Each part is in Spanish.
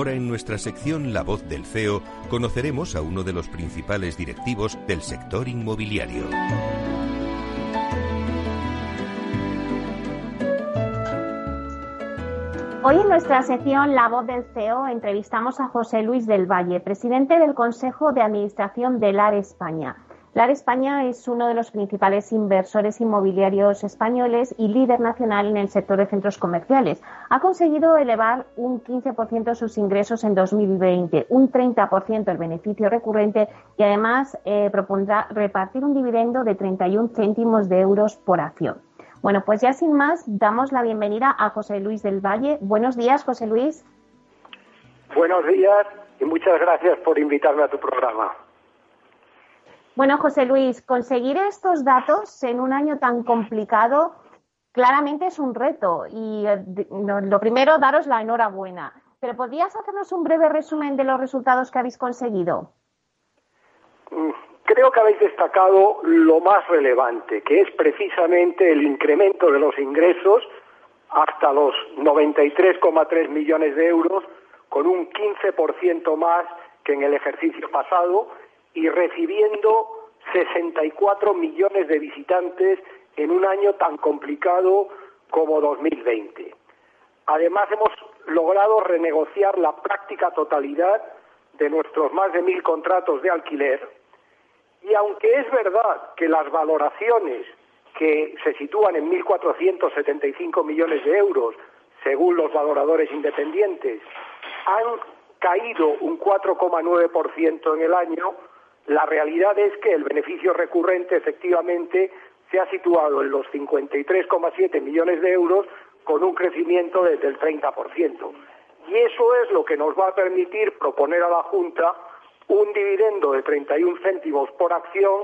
Ahora en nuestra sección La voz del CEO conoceremos a uno de los principales directivos del sector inmobiliario. Hoy en nuestra sección La voz del CEO entrevistamos a José Luis del Valle, presidente del Consejo de Administración del AR España. LAR España es uno de los principales inversores inmobiliarios españoles y líder nacional en el sector de centros comerciales. Ha conseguido elevar un 15% sus ingresos en 2020, un 30% el beneficio recurrente y además eh, propondrá repartir un dividendo de 31 céntimos de euros por acción. Bueno, pues ya sin más, damos la bienvenida a José Luis del Valle. Buenos días, José Luis. Buenos días y muchas gracias por invitarme a tu programa. Bueno, José Luis, conseguir estos datos en un año tan complicado claramente es un reto y eh, lo primero, daros la enhorabuena. Pero ¿podrías hacernos un breve resumen de los resultados que habéis conseguido? Mm, creo que habéis destacado lo más relevante, que es precisamente el incremento de los ingresos hasta los 93,3 millones de euros, con un 15% más que en el ejercicio pasado y recibiendo 64 millones de visitantes en un año tan complicado como 2020. Además, hemos logrado renegociar la práctica totalidad de nuestros más de mil contratos de alquiler y aunque es verdad que las valoraciones que se sitúan en 1.475 millones de euros, según los valoradores independientes, han caído un 4,9% en el año, la realidad es que el beneficio recurrente efectivamente se ha situado en los 53,7 millones de euros con un crecimiento desde el 30%. Y eso es lo que nos va a permitir proponer a la Junta un dividendo de 31 céntimos por acción,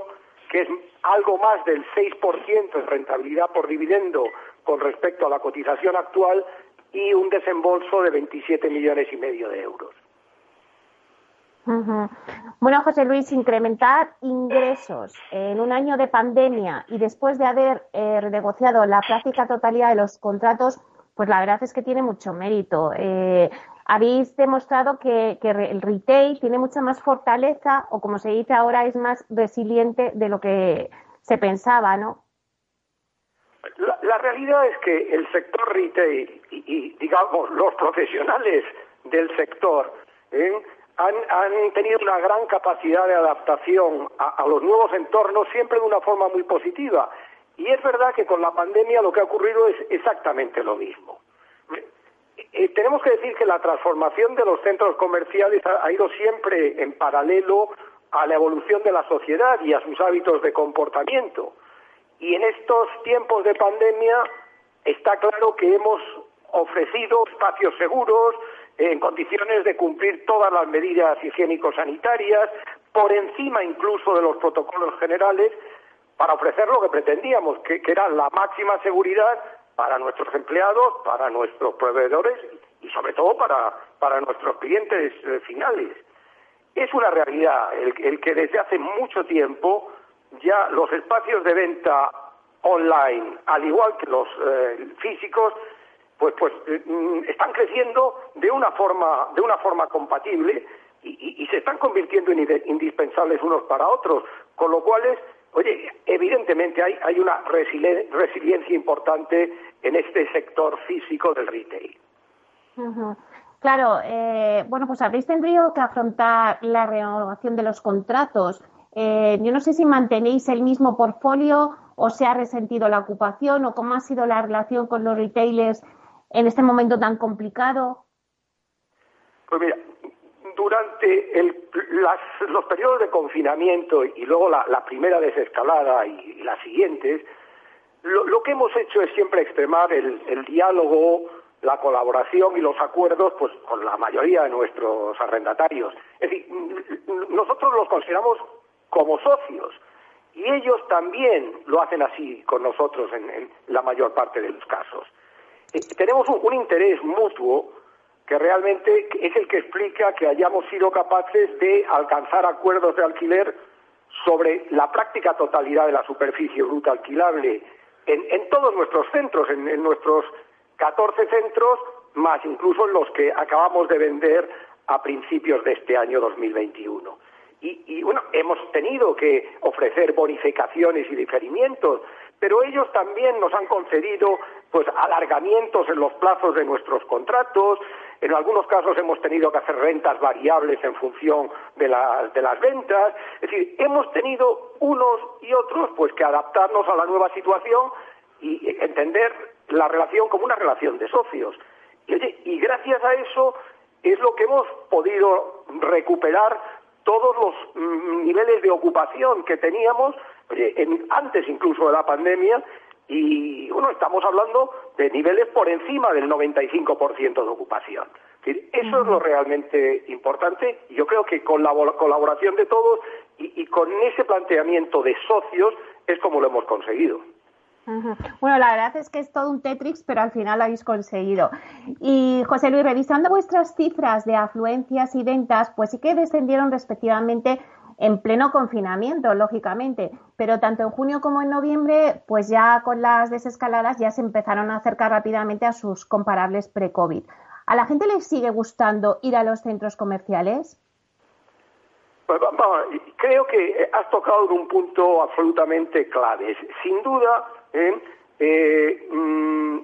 que es algo más del 6% de rentabilidad por dividendo con respecto a la cotización actual y un desembolso de 27 millones y medio de euros. Bueno, José Luis, incrementar ingresos en un año de pandemia y después de haber eh, renegociado la práctica totalidad de los contratos, pues la verdad es que tiene mucho mérito. Eh, habéis demostrado que, el retail tiene mucha más fortaleza o, como se dice ahora, es más resiliente de lo que se pensaba, ¿no? La, realidad es que el sector retail y, digamos, los profesionales del sector ¿eh? Han, tenido una gran capacidad de adaptación a, los nuevos entornos, siempre de una forma muy positiva. Y es verdad que con la pandemia lo que ha ocurrido es exactamente lo mismo. Eh, tenemos que decir que la transformación de los centros comerciales ha, ido siempre en paralelo a la evolución de la sociedad y a sus hábitos de comportamiento. Y en estos tiempos de pandemia está claro que hemos ofrecido espacios seguros, en condiciones de cumplir todas las medidas higiénico-sanitarias, por encima incluso de los protocolos generales, para ofrecer lo que pretendíamos, que, era la máxima seguridad para nuestros empleados, para nuestros proveedores y sobre todo para, para nuestros clientes eh, finales. Es una realidad el, que desde hace mucho tiempo ya los espacios de venta online, al igual que los eh, físicos, pues, pues mm, están creciendo de una forma, de una forma compatible y, se están convirtiendo en indispensables unos para otros, con lo cual oye, evidentemente hay, hay una resiliencia importante en este sector físico del retail. Claro, eh, bueno, pues habréis tenido que afrontar la renovación de los contratos. Eh, yo no sé si mantenéis el mismo portfolio o se ha resentido la ocupación o cómo ha sido la relación con los retailers en este momento tan complicado. Pues mira, durante los periodos de confinamiento y luego la, primera desescalada y, las siguientes, lo, que hemos hecho es siempre extremar el diálogo, la colaboración y los acuerdos pues con la mayoría de nuestros arrendatarios. Es decir, nosotros los consideramos como socios y ellos también lo hacen así con nosotros en, la mayor parte de los casos. Eh, tenemos un, interés mutuo que realmente es el que explica que hayamos sido capaces de alcanzar acuerdos de alquiler sobre la práctica totalidad de la superficie bruta alquilable en, todos nuestros centros, en nuestros 14 centros, más incluso los que acabamos de vender a principios de este año 2021. Y, y, bueno, hemos tenido que ofrecer bonificaciones y diferimientos, pero ellos también nos han concedido pues alargamientos en los plazos de nuestros contratos, en algunos casos hemos tenido que hacer rentas variables en función de, de las ventas, es decir, hemos tenido unos y otros pues que adaptarnos a la nueva situación y entender la relación como una relación de socios. Y, gracias a eso es lo que hemos podido recuperar todos los mm, niveles de ocupación que teníamos antes incluso de la pandemia y bueno, estamos hablando de niveles por encima del 95% de ocupación. eso es lo realmente importante y yo creo que con la colaboración de todos y con ese planteamiento de socios es como lo hemos conseguido. Bueno, la verdad es que es todo un Tetrix, pero al final lo habéis conseguido. Y José Luis, revisando vuestras cifras de afluencias y ventas, pues sí que descendieron respectivamente en pleno confinamiento, lógicamente, pero tanto en junio como en noviembre, pues ya con las desescaladas ya se empezaron a acercar rápidamente a sus comparables pre-COVID. ¿A la gente le sigue gustando ir a los centros comerciales? Pues, creo que has tocado un punto absolutamente clave. Sin duda, ¿eh? Eh, mm,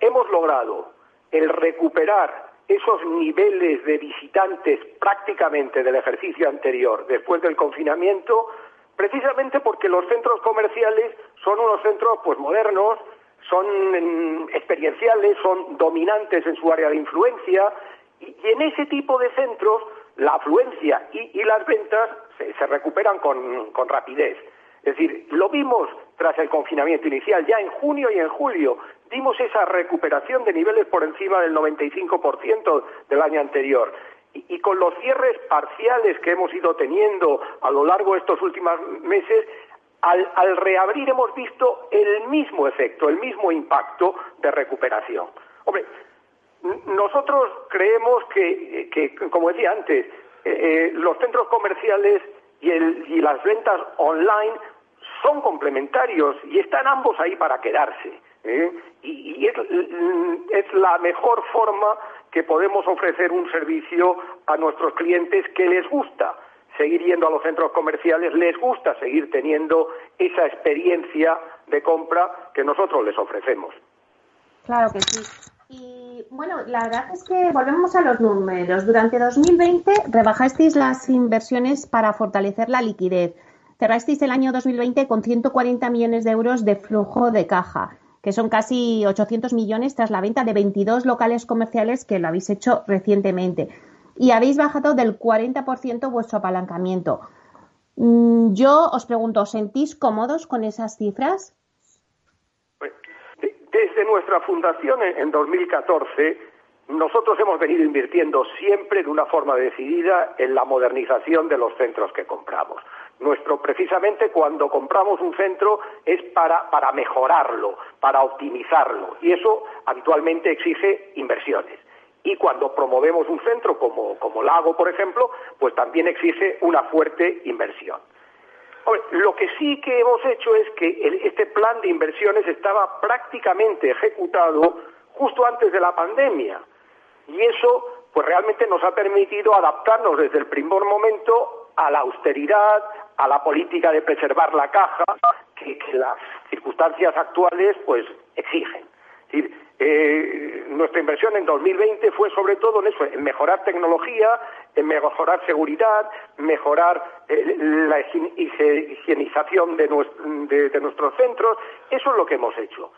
hemos logrado el recuperar esos niveles de visitantes prácticamente del ejercicio anterior después del confinamiento, precisamente porque los centros comerciales son unos centros pues modernos, son mm, experienciales, son dominantes en su área de influencia y, en ese tipo de centros la afluencia y, las ventas se, recuperan con rapidez. Es decir, lo vimos tras el confinamiento inicial, ya en junio y en julio, dimos esa recuperación de niveles por encima del 95% del año anterior. Y, con los cierres parciales que hemos ido teniendo a lo largo de estos últimos meses, al, reabrir hemos visto el mismo efecto, el mismo impacto de recuperación. Hombre, nosotros creemos que, como decía antes, eh, eh, los centros comerciales y las ventas online son complementarios y están ambos ahí para quedarse. ¿Eh? Y, es, la mejor forma que podemos ofrecer un servicio a nuestros clientes que les gusta seguir yendo a los centros comerciales, les gusta seguir teniendo esa experiencia de compra que nosotros les ofrecemos. Claro que sí. Y bueno, la verdad es que volvemos a los números. Durante 2020 rebajasteis las inversiones para fortalecer la liquidez cerrasteis el año 2020 con 140 millones de euros de flujo de caja, que son casi 800 millones tras la venta de 22 locales comerciales que lo habéis hecho recientemente. Y habéis bajado del 40% vuestro apalancamiento. Mm, yo os pregunto, ¿os sentís cómodos con esas cifras? Pues, desde nuestra fundación en 2014, nosotros hemos venido invirtiendo siempre de una forma decidida en la modernización de los centros que compramos. Nuestro, precisamente cuando compramos un centro es para, para mejorarlo, para optimizarlo, y eso habitualmente exige inversiones. Y cuando promovemos un centro como, como Lago, por ejemplo, pues también exige una fuerte inversión. lo que sí que hemos hecho es que este plan de inversiones estaba prácticamente ejecutado justo antes de la pandemia. Y eso, pues realmente nos ha permitido adaptarnos desde el primer momento a la austeridad, a la política de preservar la caja que, las circunstancias actuales pues exigen. Eh, nuestra inversión en 2020 fue sobre todo en eso, en mejorar tecnología, en mejorar seguridad, mejorar eh, la higienización de, nuestros centros. Eso es lo que hemos hecho.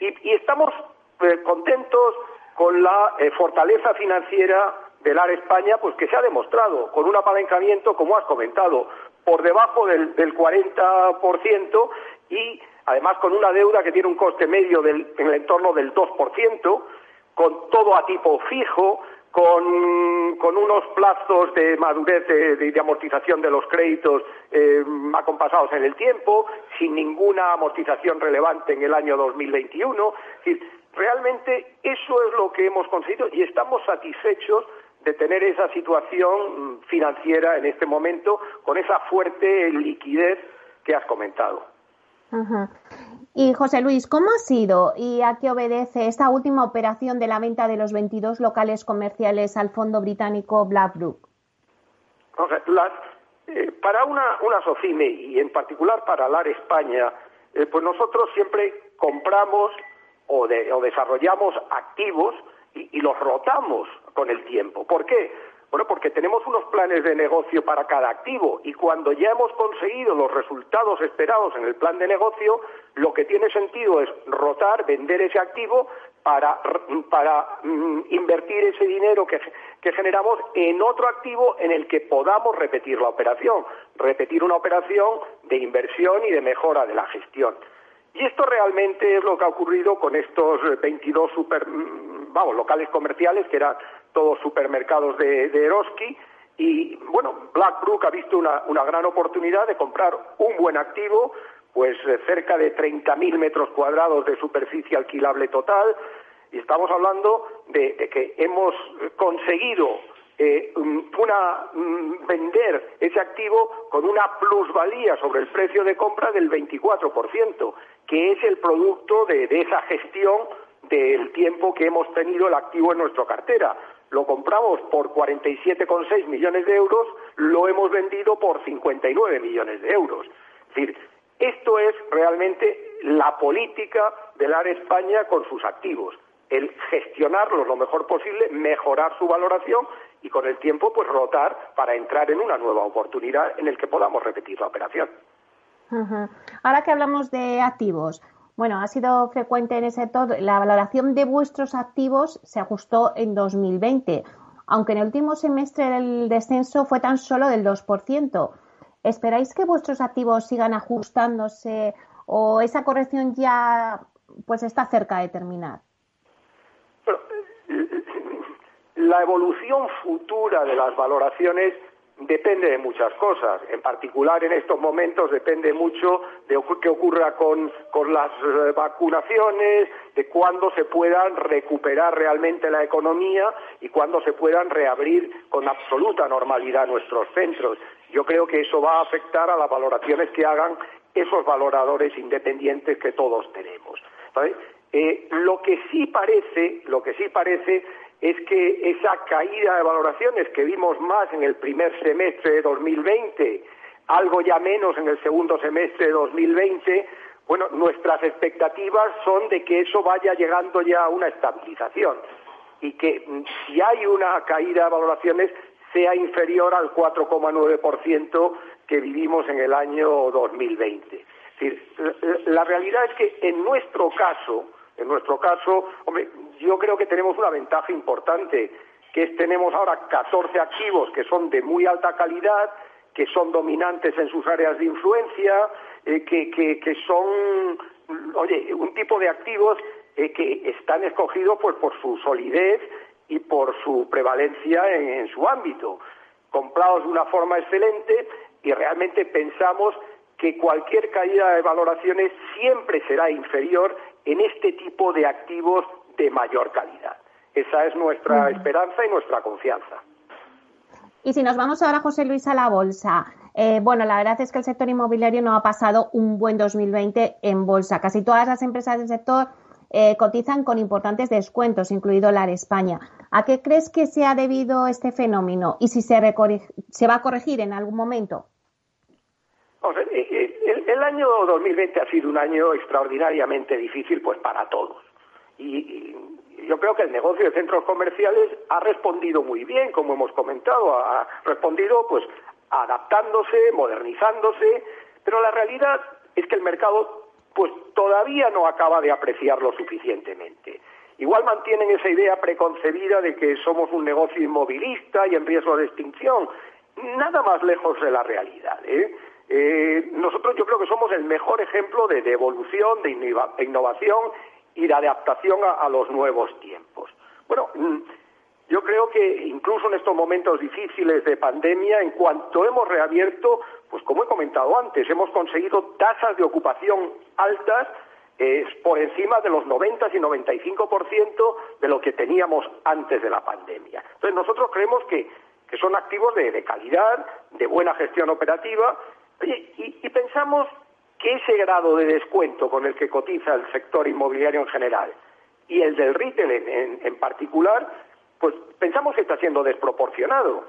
y, estamos eh, contentos con la fortaleza financiera del AR España, pues que se ha demostrado con un apalancamiento, como has comentado, por debajo del, del 40% y además con una deuda que tiene un coste medio en el entorno del 2%, con todo a tipo fijo, con, unos plazos de madurez de, amortización de los créditos eh, acompasados en el tiempo, sin ninguna amortización relevante en el año 2021. Es realmente eso es lo que hemos conseguido y estamos satisfechos de tener esa situación financiera en este momento con esa fuerte liquidez que has comentado. Y José Luis, ¿cómo ha sido y a qué obedece esta última operación de la venta de los 22 locales comerciales al fondo británico BlackRock? Eh, para una, una SOCIME y en particular para LAR España, eh, pues nosotros siempre compramos o, o desarrollamos activos y, los rotamos con el tiempo. ¿Por qué? Bueno, porque tenemos unos planes de negocio para cada activo y cuando ya hemos conseguido los resultados esperados en el plan de negocio, lo que tiene sentido es rotar, vender ese activo para, para mm, invertir ese dinero que, que generamos en otro activo en el que podamos repetir la operación, repetir una operación de inversión y de mejora de la gestión. Y esto realmente es lo que ha ocurrido con estos 22 super, mm, vamos, locales comerciales que eran todos supermercados de, Eroski. Y bueno, BlackBrook ha visto una, gran oportunidad de comprar un buen activo, pues eh, cerca de 30.000 metros cuadrados de superficie alquilable total. Y estamos hablando de, que hemos conseguido eh, una, vender ese activo con una plusvalía sobre el precio de compra del 24%, que es el producto de esa gestión del tiempo que hemos tenido el activo en nuestra cartera lo compramos por 47,6 millones de euros, lo hemos vendido por 59 millones de euros. Es decir, esto es realmente la política del AR España con sus activos, el gestionarlos lo mejor posible, mejorar su valoración y con el tiempo pues rotar para entrar en una nueva oportunidad en el que podamos repetir la operación. Ahora que hablamos de activos, bueno, ha sido frecuente en ese sector. La valoración de vuestros activos se ajustó en 2020, aunque en el último semestre el descenso fue tan solo del 2%. ¿Esperáis que vuestros activos sigan ajustándose o esa corrección ya pues está cerca de terminar? la evolución futura de las valoraciones depende de muchas cosas. En particular, en estos momentos depende mucho de qué ocurra con, las eh, vacunaciones, de cuándo se puedan recuperar realmente la economía y cuándo se puedan reabrir con absoluta normalidad nuestros centros. Yo creo que eso va a afectar a las valoraciones que hagan esos valoradores independientes que todos tenemos. Eh, lo que sí parece, lo que sí parece es que esa caída de valoraciones que vimos más en el primer semestre de 2020, algo ya menos en el segundo semestre de 2020, bueno, nuestras expectativas son de que eso vaya llegando ya a una estabilización y que mm, si hay una caída de valoraciones sea inferior al 4,9% que vivimos en el año 2020. Es decir, la realidad es que en nuestro caso, en nuestro caso, hombre, yo creo que tenemos una ventaja importante, que es tenemos ahora 14 activos que son de muy alta calidad, que son dominantes en sus áreas de influencia, eh, que, que, son, oye, un tipo de activos eh, que están escogidos pues por su solidez y por su prevalencia en, su ámbito, comprados de una forma excelente y realmente pensamos que cualquier caída de valoraciones siempre será inferior en este tipo de activos de mayor calidad. Esa es nuestra esperanza y nuestra confianza. Y si nos vamos ahora, José Luis, a la bolsa. Eh, bueno, la verdad es que el sector inmobiliario no ha pasado un buen 2020 en bolsa. Casi todas las empresas del sector eh, cotizan con importantes descuentos, incluido la de España. ¿A qué crees que se ha debido este fenómeno y si se, se va a corregir en algún momento? El, año 2020 ha sido un año extraordinariamente difícil pues para todos. Y, yo creo que el negocio de centros comerciales ha respondido muy bien, como hemos comentado, ha respondido pues adaptándose, modernizándose, pero la realidad es que el mercado pues todavía no acaba de apreciarlo suficientemente. Igual mantienen esa idea preconcebida de que somos un negocio inmovilista y en riesgo de extinción. Nada más lejos de la realidad. ¿eh? Eh, nosotros yo creo que somos el mejor ejemplo de, evolución, de innovación y de adaptación a, los nuevos tiempos. Bueno, mm, yo creo que incluso en estos momentos difíciles de pandemia, en cuanto hemos reabierto, pues como he comentado antes, hemos conseguido tasas de ocupación altas por encima de los 90 y 95% de lo que teníamos antes de la pandemia. Entonces nosotros creemos que, son activos de, calidad, de buena gestión operativa, y, pensamos que ese grado de descuento con el que cotiza el sector inmobiliario en general y el del retail en particular, pues pensamos que está siendo desproporcionado.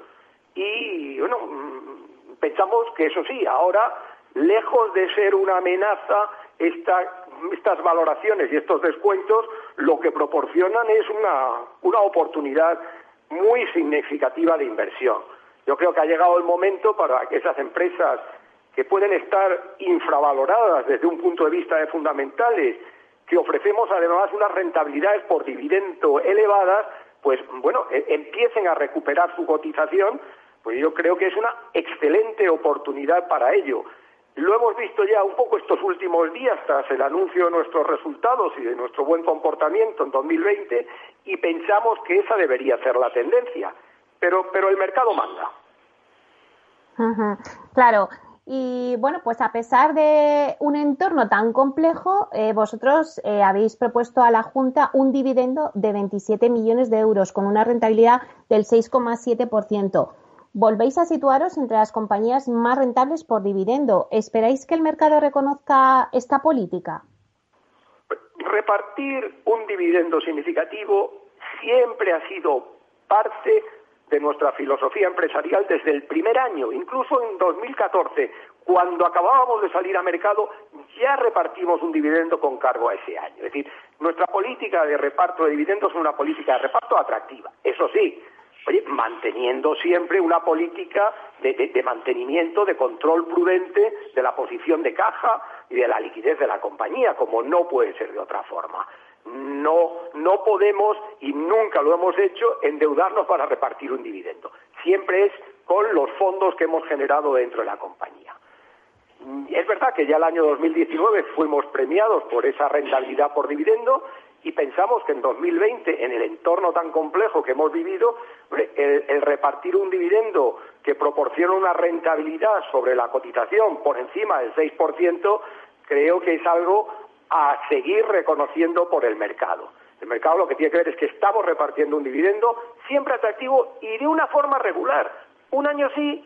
Y bueno, mm, pensamos que eso sí, ahora, lejos de ser una amenaza, estas valoraciones y estos descuentos lo que proporcionan es una, una oportunidad muy significativa de inversión. Yo creo que ha llegado el momento para que esas empresas que pueden estar infravaloradas desde un punto de vista de fundamentales, que ofrecemos además unas rentabilidades por dividendo elevadas, pues bueno, e, empiecen a recuperar su cotización, pues yo creo que es una excelente oportunidad para ello. Lo hemos visto ya un poco estos últimos días tras el anuncio de nuestros resultados y de nuestro buen comportamiento en 2020 y pensamos que esa debería ser la tendencia, pero, pero el mercado manda. Claro, y bueno, pues a pesar de un entorno tan complejo, eh, vosotros eh, habéis propuesto a la Junta un dividendo de 27 millones de euros con una rentabilidad del 6,7%. Volvéis a situaros entre las compañías más rentables por dividendo. ¿Esperáis que el mercado reconozca esta política? Repartir un dividendo significativo siempre ha sido parte de nuestra filosofía empresarial desde el primer año, incluso en 2014, cuando acabábamos de salir a mercado, ya repartimos un dividendo con cargo a ese año. Es decir, nuestra política de reparto de dividendos es una política de reparto atractiva. Eso sí, manteniendo siempre una política de, de, mantenimiento, de control prudente de la posición de caja y de la liquidez de la compañía, como no puede ser de otra forma no, no podemos y nunca lo hemos hecho endeudarnos para repartir un dividendo. Siempre es con los fondos que hemos generado dentro de la compañía. Es verdad que ya el año 2019 fuimos premiados por esa rentabilidad por dividendo y pensamos que en 2020, en el entorno tan complejo que hemos vivido, el, el, repartir un dividendo que proporciona una rentabilidad sobre la cotización por encima del 6%, creo que es algo a seguir reconociendo por el mercado. El mercado lo que tiene que ver es que estamos repartiendo un dividendo siempre atractivo y de una forma regular. Un año sí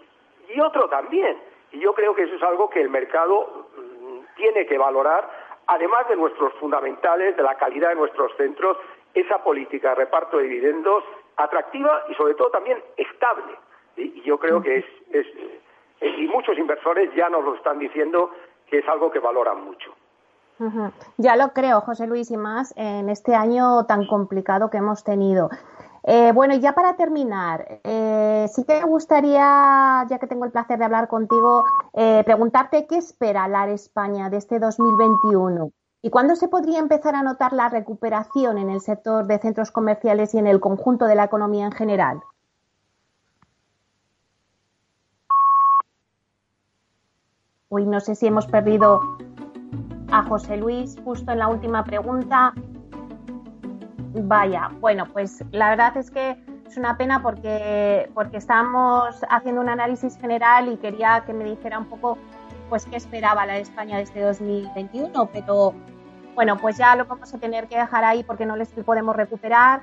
y otro también. Y yo creo que eso es algo que el mercado mm, tiene que valorar, además de nuestros fundamentales, de la calidad de nuestros centros, esa política de reparto de dividendos atractiva y sobre todo también estable. Y yo creo que es, es, y muchos inversores ya nos lo están diciendo que es algo que valoran mucho. Ya lo creo, José Luis, y más en este año tan complicado que hemos tenido. Eh, bueno, ya para terminar, eh, sí que me gustaría, ya que tengo el placer de hablar contigo, eh, preguntarte qué espera LAR España de este 2021 y cuándo se podría empezar a notar la recuperación en el sector de centros comerciales y en el conjunto de la economía en general. Uy, no sé si hemos perdido a José Luis justo en la última pregunta. Vaya, bueno, pues la verdad es que es una pena porque, porque estábamos haciendo un análisis general y quería que me dijera un poco pues qué esperaba la España de este 2021, pero bueno, pues ya lo vamos a tener que dejar ahí porque no les podemos recuperar.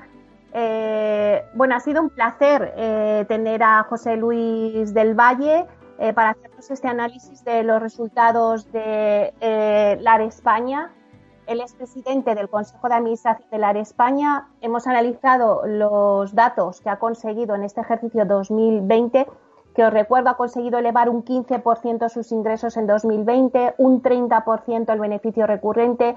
Eh, bueno, ha sido un placer eh, tener a José Luis del Valle eh, para hacernos este análisis de los resultados de LAR España. Él es presidente del Consejo de Administración de LAR España. Hemos analizado los datos que ha conseguido en este ejercicio 2020 que os recuerdo ha conseguido elevar un 15% sus ingresos en 2020, un 30% el beneficio recurrente,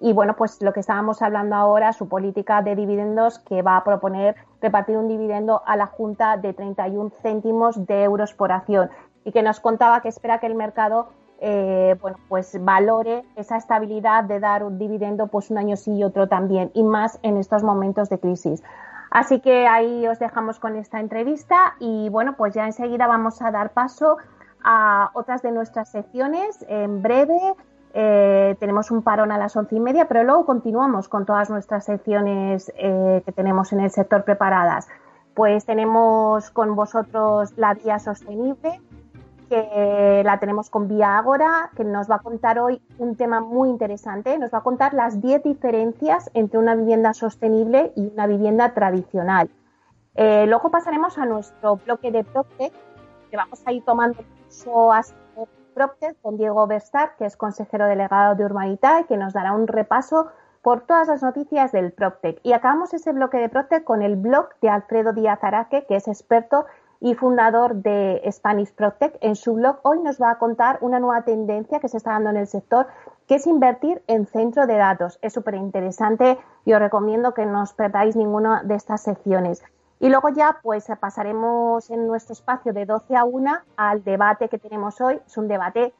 y bueno, pues lo que estábamos hablando ahora, su política de dividendos que va a proponer repartir un dividendo a la Junta de 31 céntimos de euros por acción y que nos contaba que espera que el mercado eh, bueno, pues valore esa estabilidad de dar un dividendo pues un año sí y otro también y más en estos momentos de crisis. Así que ahí os dejamos con esta entrevista y bueno, pues ya enseguida vamos a dar paso a otras de nuestras secciones en breve eh, tenemos un parón a las once y media, pero luego continuamos con todas nuestras secciones eh, que tenemos en el sector preparadas. Pues tenemos con vosotros la vía sostenible, que la tenemos con Vía Ágora, que nos va a contar hoy un tema muy interesante. Nos va a contar las 10 diferencias entre una vivienda sostenible y una vivienda tradicional. Eh, luego pasaremos a nuestro bloque de Proctec, que vamos a ir tomando curso hasta Procter con Diego Verstar, que es consejero delegado de Urbanita que nos dará un repaso por todas las noticias del Proctec. Y acabamos ese bloque de Proctec con el blog de Alfredo Díaz Araque, que es experto y fundador de Spanish Proctec. En su blog hoy nos va a contar una nueva tendencia que se está dando en el sector, que es invertir en centro de datos. Es súper interesante y os recomiendo que no os perdáis ninguna de estas secciones. Y luego ya pues pasaremos en nuestro espacio de 12 a 1 al debate que tenemos hoy. Es un debate,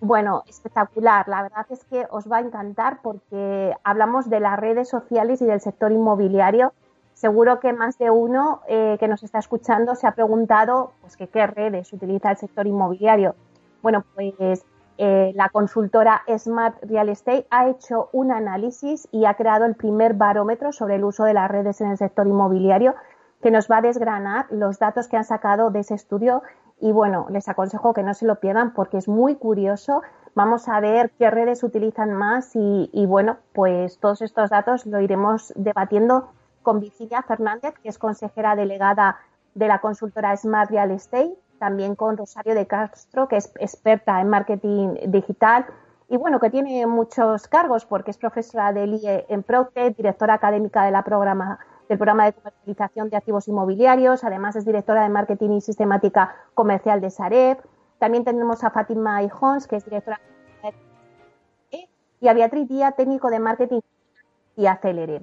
bueno, espectacular. La verdad es que os va a encantar porque hablamos de las redes sociales y del sector inmobiliario. Seguro que más de uno eh, que nos está escuchando se ha preguntado pues, que qué redes utiliza el sector inmobiliario. Bueno, pues eh, la consultora Smart Real Estate ha hecho un análisis y ha creado el primer barómetro sobre el uso de las redes en el sector inmobiliario que nos va a desgranar los datos que han sacado de ese estudio y bueno, les aconsejo que no se lo pierdan porque es muy curioso. Vamos a ver qué redes utilizan más y, bueno, pues todos estos datos lo iremos debatiendo con Virginia Fernández, que es consejera delegada de la consultora Smart Real Estate, también con Rosario de Castro, que es experta en marketing digital y bueno, que tiene muchos cargos porque es profesora del IE en Procte, directora académica de la programa del programa de comercialización de activos inmobiliarios. Además, es directora de marketing y sistemática comercial de Sareb. También tenemos a Fátima Ijons, que es directora de y a Beatriz Díaz, técnico de marketing y Acelere.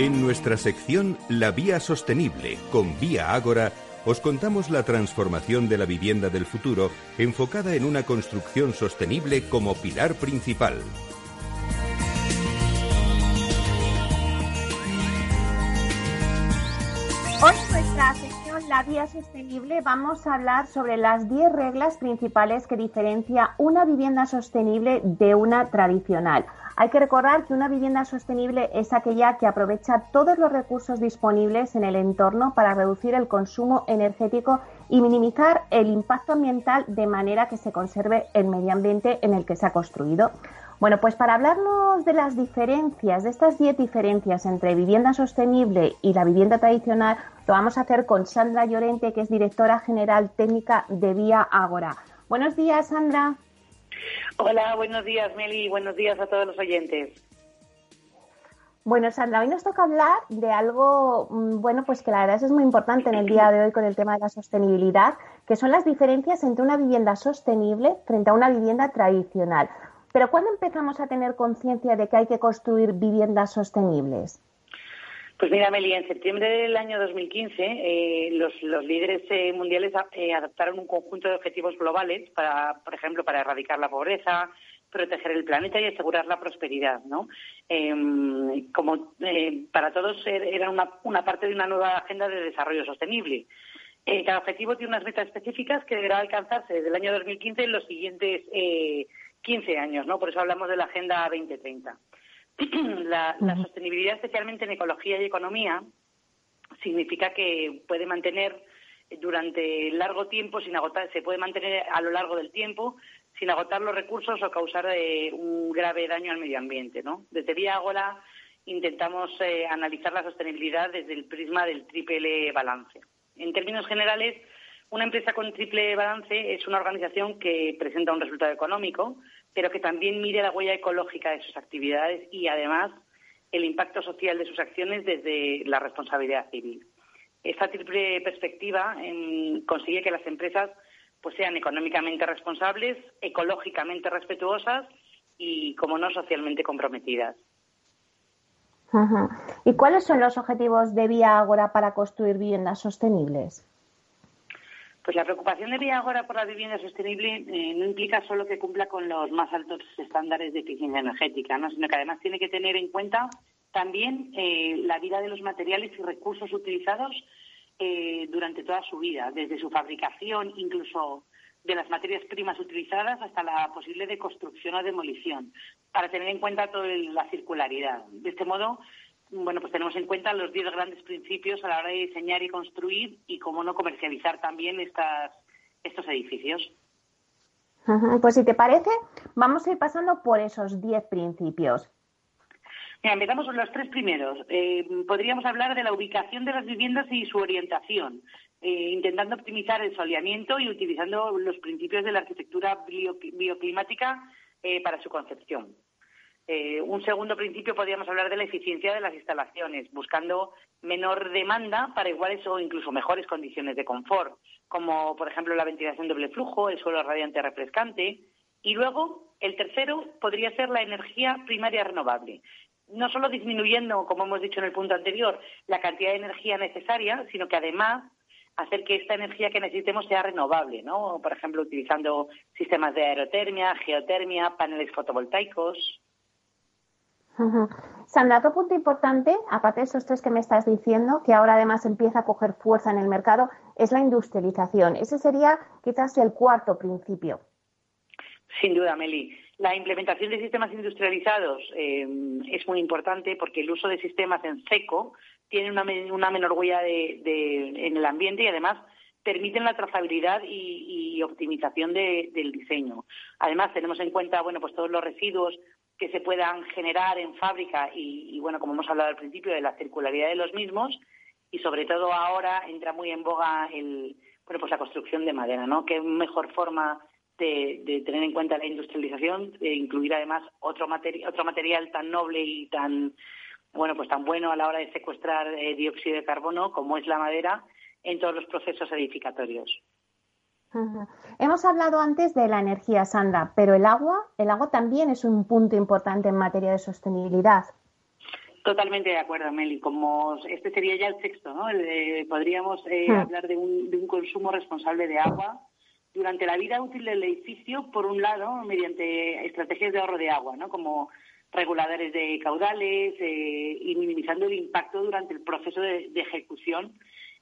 En nuestra sección La Vía Sostenible con Vía Ágora, os contamos la transformación de la vivienda del futuro enfocada en una construcción sostenible como pilar principal. Hoy en nuestra sección La Vía Sostenible vamos a hablar sobre las 10 reglas principales que diferencia una vivienda sostenible de una tradicional. Hay que recordar que una vivienda sostenible es aquella que aprovecha todos los recursos disponibles en el entorno para reducir el consumo energético y minimizar el impacto ambiental de manera que se conserve el medio ambiente en el que se ha construido. Bueno, pues para hablarnos de las diferencias, de estas 10 diferencias entre vivienda sostenible y la vivienda tradicional, lo vamos a hacer con Sandra Llorente, que es directora general técnica de Vía Ágora. Buenos días, Sandra. Hola, buenos días, Meli. Buenos días a todos los oyentes. Bueno, Sandra, hoy nos toca hablar de algo, mm, bueno, pues que la verdad es muy importante en el día de hoy con el tema de la sostenibilidad, que son las diferencias entre una vivienda sostenible frente a una vivienda tradicional. Pero ¿cuándo empezamos a tener conciencia de que hay que construir viviendas sostenibles? Pues mira, Meli, en septiembre del año 2015 eh, los, líderes eh, mundiales eh, adoptaron un conjunto de objetivos globales para, por ejemplo, para erradicar la pobreza, proteger el planeta y asegurar la prosperidad, ¿no? Em, como para todos er, era una, una, parte de una nueva agenda de desarrollo sostenible. cada objetivo tiene unas metas específicas que deberá alcanzarse desde el año 2015 en los siguientes 15 años, ¿no? Por eso hablamos de la Agenda 2030. la, sostenibilidad, especialmente en ecología y economía, significa que puede mantener durante largo tiempo sin agotar, se puede mantener a lo largo del tiempo sin agotar los recursos o causar eh, un grave daño al medio ambiente. ¿no? Desde Vía intentamos eh, analizar la sostenibilidad desde el prisma del triple balance. En términos generales, una empresa con triple balance es una organización que presenta un resultado económico, pero que también mide la huella ecológica de sus actividades y, además, el impacto social de sus acciones desde la responsabilidad civil. Esta triple perspectiva em, consigue que las empresas pues, sean económicamente responsables, ecológicamente respetuosas y, como no, socialmente comprometidas. ¿Y cuáles son los objetivos de Vía Agora para construir viviendas sostenibles? Pues la preocupación de Viagora por la vivienda sostenible eh, no implica solo que cumpla con los más altos estándares de eficiencia energética, ¿no? sino que además tiene que tener en cuenta también eh, la vida de los materiales y recursos utilizados eh, durante toda su vida, desde su fabricación, incluso de las materias primas utilizadas hasta la posible deconstrucción o demolición, para tener en cuenta toda la circularidad. De este modo, bueno, pues tenemos en cuenta los diez grandes principios a la hora de diseñar y construir y cómo no comercializar también estas, estos edificios. Pues si te parece, vamos a ir pasando por esos diez principios. Mira, empezamos con los tres primeros. Eh, podríamos hablar de la ubicación de las viviendas y su orientación, eh, intentando optimizar el soleamiento y utilizando los principios de la arquitectura bioclimática eh, para su concepción. Eh, un segundo principio podríamos hablar de la eficiencia de las instalaciones, buscando menor demanda para iguales o incluso mejores condiciones de confort, como por ejemplo la ventilación doble flujo, el suelo radiante refrescante. Y luego, el tercero podría ser la energía primaria renovable, no solo disminuyendo, como hemos dicho en el punto anterior, la cantidad de energía necesaria, sino que además hacer que esta energía que necesitemos sea renovable, ¿no? Por ejemplo, utilizando sistemas de aerotermia, geotermia, paneles fotovoltaicos. Sandra, otro punto importante, aparte de esos tres que me estás diciendo, que ahora además empieza a coger fuerza en el mercado, es la industrialización. Ese sería quizás el cuarto principio. Sin duda, Meli. La implementación de sistemas industrializados eh, es muy importante porque el uso de sistemas en seco tiene una, menor huella en el ambiente y además permiten la trazabilidad y, optimización del diseño. Además, tenemos en cuenta bueno, pues todos los residuos que se puedan generar en fábrica y, bueno, como hemos hablado al principio, de la circularidad de los mismos y sobre todo ahora entra muy en boga el, bueno, pues la construcción de madera, ¿no? Qué mejor forma de, tener en cuenta la industrialización, de incluir además otro, otro material tan noble y tan, bueno, pues tan bueno a la hora de secuestrar eh, dióxido de carbono como es la madera en todos los procesos edificatorios. Hemos hablado antes de la energía, Sandra, pero el agua, el agua también es un punto importante en materia de sostenibilidad. Totalmente de acuerdo, Meli. Como este sería ya el sexto, ¿no? podríamos eh, hmm. hablar de un, de un consumo responsable de agua durante la vida útil del edificio, por un lado, mediante estrategias de ahorro de agua, ¿no? Como reguladores de caudales eh, y minimizando el impacto durante el proceso de, ejecución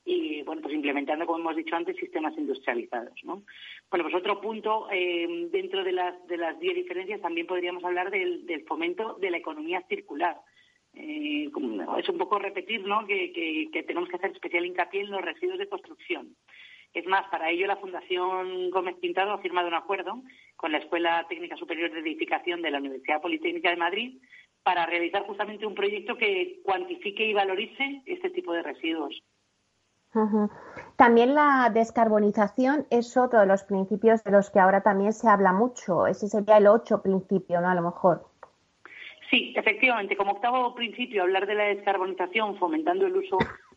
y bueno pues implementando como hemos dicho antes sistemas industrializados ¿no? bueno pues otro punto eh, dentro de las de las diez diferencias también podríamos hablar del, fomento de la economía circular eh, es un poco repetir ¿no? que, que tenemos que hacer especial hincapié en los residuos de construcción es más, para ello la Fundación Gómez Pintado ha firmado un acuerdo con la Escuela Técnica Superior de Edificación de la Universidad Politécnica de Madrid para realizar justamente un proyecto que cuantifique y valorice este tipo de residuos. También la descarbonización es otro de los principios de los que ahora también se habla mucho. Ese sería el ocho principio, ¿no? A lo mejor. Sí, efectivamente. Como octavo principio, hablar de la descarbonización, fomentando el uso,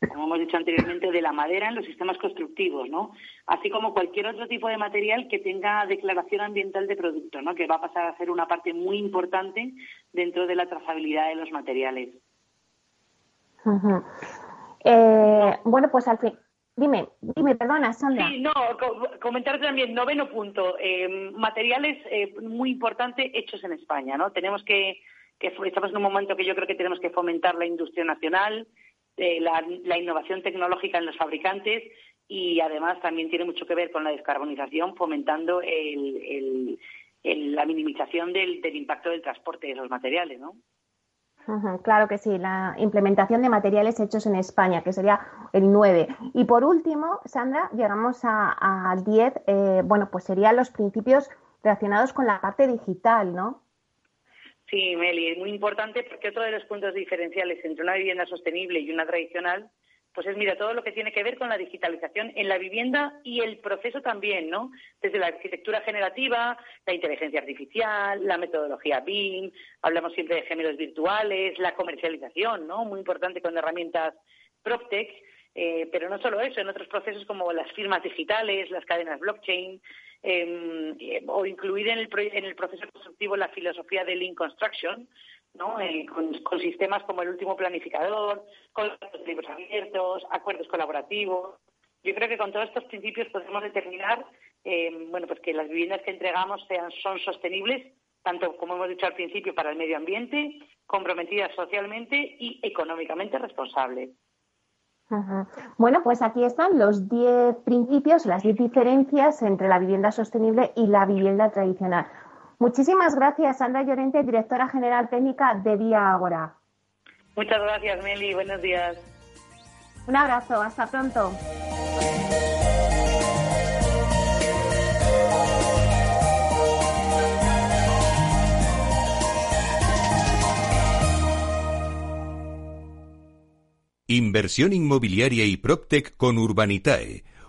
como hemos dicho anteriormente, de la madera en los sistemas constructivos, ¿no? Así como cualquier otro tipo de material que tenga declaración ambiental de producto, ¿no? Que va a pasar a ser una parte muy importante dentro de la trazabilidad de los materiales. Eh, bueno, pues al fin. Dime, dime, perdona, Sandra. Sí, no, comentar también, noveno punto, eh, materiales eh, muy importantes hechos en España, ¿no? Tenemos que que estamos en un momento que yo creo que tenemos que fomentar la industria nacional, eh, la, innovación tecnológica en los fabricantes y además también tiene mucho que ver con la descarbonización, fomentando la minimización del, impacto del transporte de esos materiales, ¿no? Claro que sí, la implementación de materiales hechos en España, que sería el 9. Y por último, Sandra, llegamos al 10, eh, bueno, pues serían los principios relacionados con la parte digital, ¿no? Sí, Meli, es muy importante porque otro de los puntos diferenciales entre una vivienda sostenible y una tradicional, pues es, mira, todo lo que tiene que ver con la digitalización en la vivienda y el proceso también, ¿no? Desde la arquitectura generativa, la inteligencia artificial, la metodología BIM, hablamos siempre de géneros virtuales, la comercialización, ¿no? Muy importante con herramientas PropTech, eh, pero no solo eso, en otros procesos como las firmas digitales, las cadenas blockchain, Em, eh, o incluir en el, en el proceso constructivo la filosofía de Lean Construction, ¿no? Eh, con, sistemas como el último planificador, con los libros abiertos, acuerdos colaborativos. Yo creo que con todos estos principios podemos determinar em, bueno, pues que las viviendas que entregamos sean, son sostenibles, tanto como hemos dicho al principio, para el medio ambiente, comprometidas socialmente y económicamente responsables. Bueno, pues aquí están los 10 principios, las 10 diferencias entre la vivienda sostenible y la vivienda tradicional. Muchísimas gracias, Sandra Llorente, directora general técnica de Vía Agora. Muchas gracias, Meli. Buenos días. Un abrazo. Hasta pronto. Inversión inmobiliaria y PropTech con Urbanitae,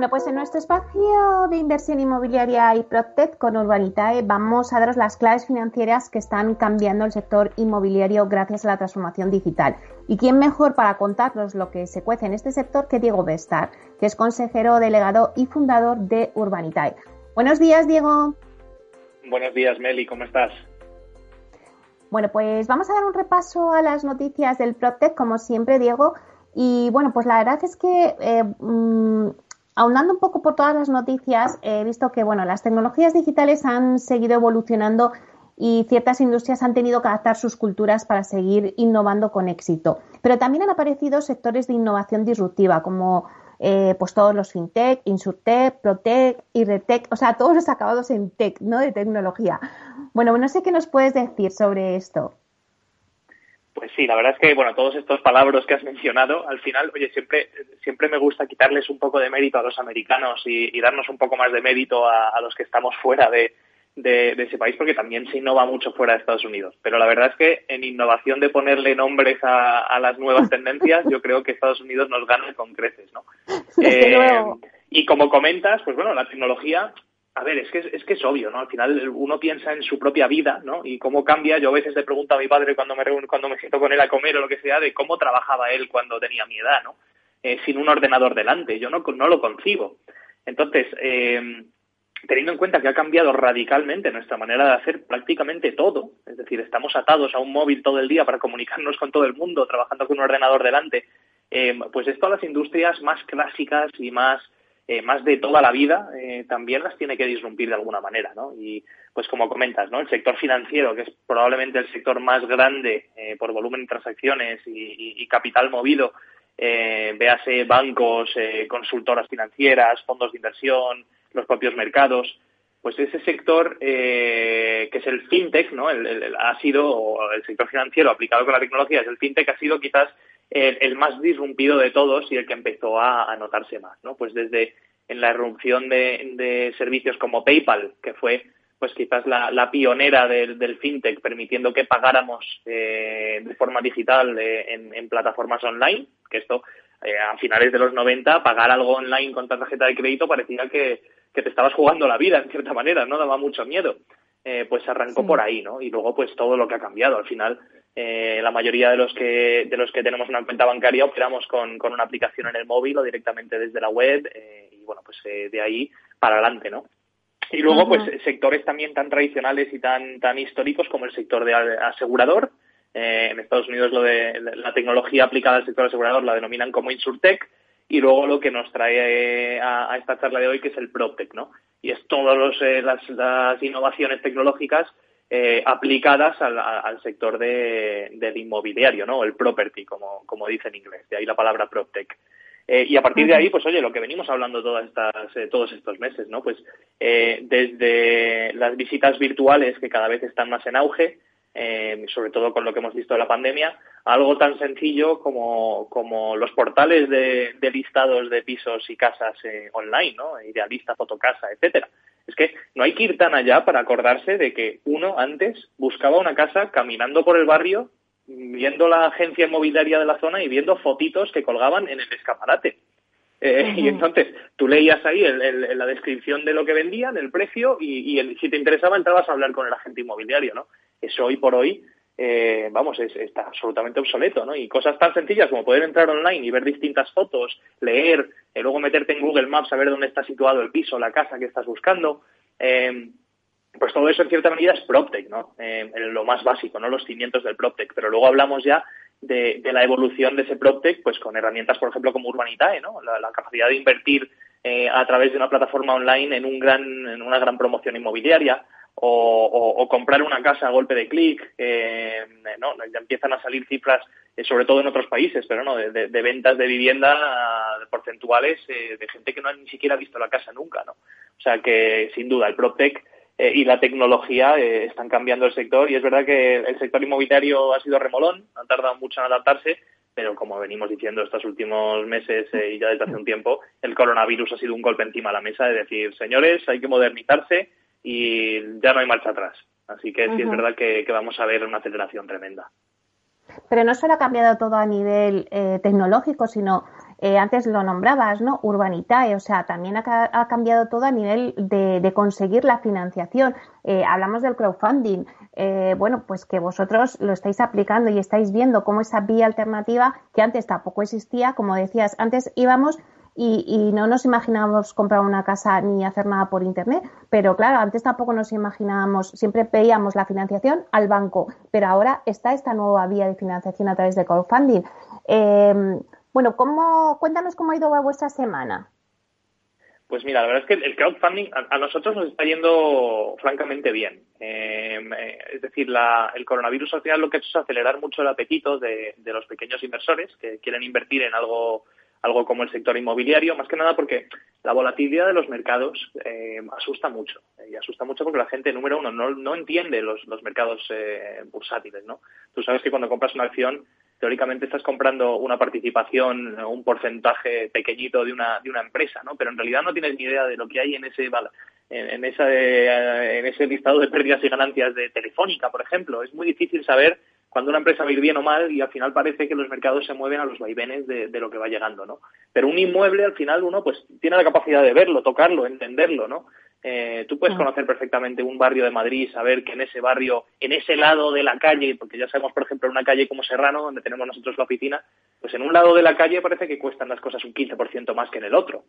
Bueno, pues en nuestro espacio de inversión inmobiliaria y Protect con Urbanitae vamos a daros las claves financieras que están cambiando el sector inmobiliario gracias a la transformación digital. ¿Y quién mejor para contarnos lo que se cuece en este sector que Diego Bestar, que es consejero delegado y fundador de Urbanitae? Buenos días, Diego. Buenos días, Meli, ¿cómo estás? Bueno, pues vamos a dar un repaso a las noticias del Protect, como siempre, Diego. Y bueno, pues la verdad es que eh, mm, ahondando un poco por todas las noticias, he visto que bueno, las tecnologías digitales han seguido evolucionando y ciertas industrias han tenido que adaptar sus culturas para seguir innovando con éxito. Pero también han aparecido sectores de innovación disruptiva, como eh, pues todos los fintech, insurtech, protech, irretech, o sea, todos los acabados en tech, ¿no? De tecnología. Bueno, no sé qué nos puedes decir sobre esto. Pues sí, la verdad es que, bueno, todos estos palabras que has mencionado, al final, oye, siempre, siempre me gusta quitarles un poco de mérito a los americanos y, darnos un poco más de mérito a, los que estamos fuera de, ese país, porque también se innova mucho fuera de Estados Unidos. Pero la verdad es que en innovación de ponerle nombres a, las nuevas tendencias, yo creo que Estados Unidos nos gana con creces, ¿no? Eh, y como comentas, pues bueno, la tecnología a ver, es que es, que es obvio, ¿no? Al final uno piensa en su propia vida, ¿no? Y cómo cambia. Yo a veces le pregunto a mi padre cuando me reúno, cuando me siento con él a comer o lo que sea, de cómo trabajaba él cuando tenía mi edad, ¿no? Eh, sin un ordenador delante. Yo no, no lo concibo. Entonces, eh, teniendo en cuenta que ha cambiado radicalmente nuestra manera de hacer prácticamente todo, es decir, estamos atados a un móvil todo el día para comunicarnos con todo el mundo, trabajando con un ordenador delante, eh, pues esto a las industrias más clásicas y más eh, más de toda la vida, eh, también las tiene que disrumpir de alguna manera, ¿no? Y pues como comentas, ¿no? El sector financiero, que es probablemente el sector más grande eh, por volumen de transacciones y, capital movido, véase bancos, consultoras financieras, fondos de inversión, los propios mercados, pues ese sector que es el fintech, ¿no? El, ha sido, el sector financiero aplicado con la tecnología, es el fintech ha sido quizás el, más disrumpido de todos y el que empezó a, notarse más, ¿no? Pues desde en la irrupción de, servicios como PayPal, que fue pues quizás la, pionera del, fintech, permitiendo que pagáramos eh, de forma digital eh, en, plataformas online, que esto eh, a finales de los 90, pagar algo online con tarjeta de crédito parecía que, te estabas jugando la vida, en cierta manera, ¿no? Daba mucho miedo. pues arrancó por ahí, ¿no? Y luego pues todo lo que ha cambiado. Al final eh, la mayoría de los que de los que tenemos una cuenta bancaria operamos con, con una aplicación en el móvil o directamente desde la web eh, y bueno pues eh, de ahí para adelante no y luego pues sectores también tan tradicionales y tan tan históricos como el sector de asegurador. En Estados Unidos lo de la tecnología aplicada al sector asegurador la denominan como insurtech y luego lo que nos trae a, esta charla de hoy que es el PropTech no y es todas las, las innovaciones tecnológicas eh, aplicadas al, sector de, del inmobiliario, ¿no? El property, como, como dice en inglés, de ahí la palabra PropTech. Eh, y a partir de ahí, pues oye, lo que venimos hablando todas estas, eh, todos estos meses, ¿no? Pues desde las visitas virtuales que cada vez están más en auge, sobre todo con lo que hemos visto de la pandemia, algo tan sencillo como, como los portales de, de listados de pisos y casas online, ¿no? Idealista, Fotocasa, etcétera. Es que no hay que ir tan allá para acordarse de que uno antes buscaba una casa caminando por el barrio, viendo la agencia inmobiliaria de la zona y viendo fotitos que colgaban en el escaparate. Eh, y entonces tú leías ahí la descripción de lo que vendían, el precio, y, si te interesaba entrabas a hablar con el agente inmobiliario, ¿no? Eso hoy por hoy eh, vamos, es, está absolutamente obsoleto, ¿no? Y cosas tan sencillas como poder entrar online y ver distintas fotos, leer, y luego meterte en Google Maps a ver dónde está situado el piso, la casa que estás buscando, eh, pues todo eso en cierta medida es PropTech, ¿no? Eh, lo más básico, ¿no? Los cimientos del PropTech. Pero luego hablamos ya de, la evolución de ese PropTech, pues con herramientas, por ejemplo, como Urbanitae, ¿no? La, capacidad de invertir a través de una plataforma online en, un gran, en una gran promoción inmobiliaria, o, comprar una casa a golpe de clic, eh, no, ya empiezan a salir cifras, eh, sobre todo en otros países, pero no, de, ventas de vivienda porcentuales eh, de gente que no ha ni siquiera visto la casa nunca, ¿no? O sea que, sin duda, el PropTech y la tecnología están cambiando el sector y es verdad que el sector inmobiliario ha sido remolón, ha tardado mucho en adaptarse, pero como venimos diciendo estos últimos meses y ya desde hace un tiempo, el coronavirus ha sido un golpe encima de la mesa de decir, señores, hay que modernizarse, y ya no hay marcha atrás. Así que sí es verdad que, vamos a ver una aceleración tremenda. Pero no solo ha cambiado todo a nivel eh, tecnológico, sino eh, antes lo nombrabas, ¿no? Urbanitae, o sea, también ha, cambiado todo a nivel de, conseguir la financiación. Eh, hablamos del crowdfunding. bueno, pues que vosotros lo estáis aplicando y estáis viendo cómo esa vía alternativa, que antes tampoco existía, como decías, antes íbamos y, no nos imaginábamos comprar una casa ni hacer nada por Internet, pero claro, antes tampoco nos imaginábamos, siempre veíamos la financiación al banco, pero ahora está esta nueva vía de financiación a través de crowdfunding. Eh, bueno, ¿cómo, cuéntanos cómo ha ido vuestra semana. Pues mira, la verdad es que el crowdfunding a, nosotros nos está yendo francamente bien. Eh, eh, es decir, el coronavirus al final lo que ha hecho es acelerar mucho el apetito de los pequeños inversores que quieren invertir en algo algo como el sector inmobiliario, más que nada porque la volatilidad de los mercados eh, asusta mucho. y asusta mucho porque la gente, número uno, no, no entiende los, los mercados eh, bursátiles. ¿no? Tú sabes que cuando compras una acción, teóricamente estás comprando una participación, un porcentaje pequeñito de una, de una empresa, ¿no? pero en realidad no tienes ni idea de lo que hay en ese, en, esa, en ese listado de pérdidas y ganancias de Telefónica, por ejemplo. Es muy difícil saber cuando una empresa va a ir bien o mal y al final parece que los mercados se mueven a los vaivenes de, lo que va llegando, ¿no? Pero un inmueble al final uno pues tiene la capacidad de verlo, tocarlo, entenderlo, ¿no? Eh, tú puedes conocer perfectamente un barrio de Madrid, saber que en ese barrio, en ese lado de la calle, porque ya sabemos, por ejemplo, en una calle como Serrano, donde tenemos nosotros la oficina, pues en un lado de la calle parece que cuestan las cosas un 15% más que en el otro.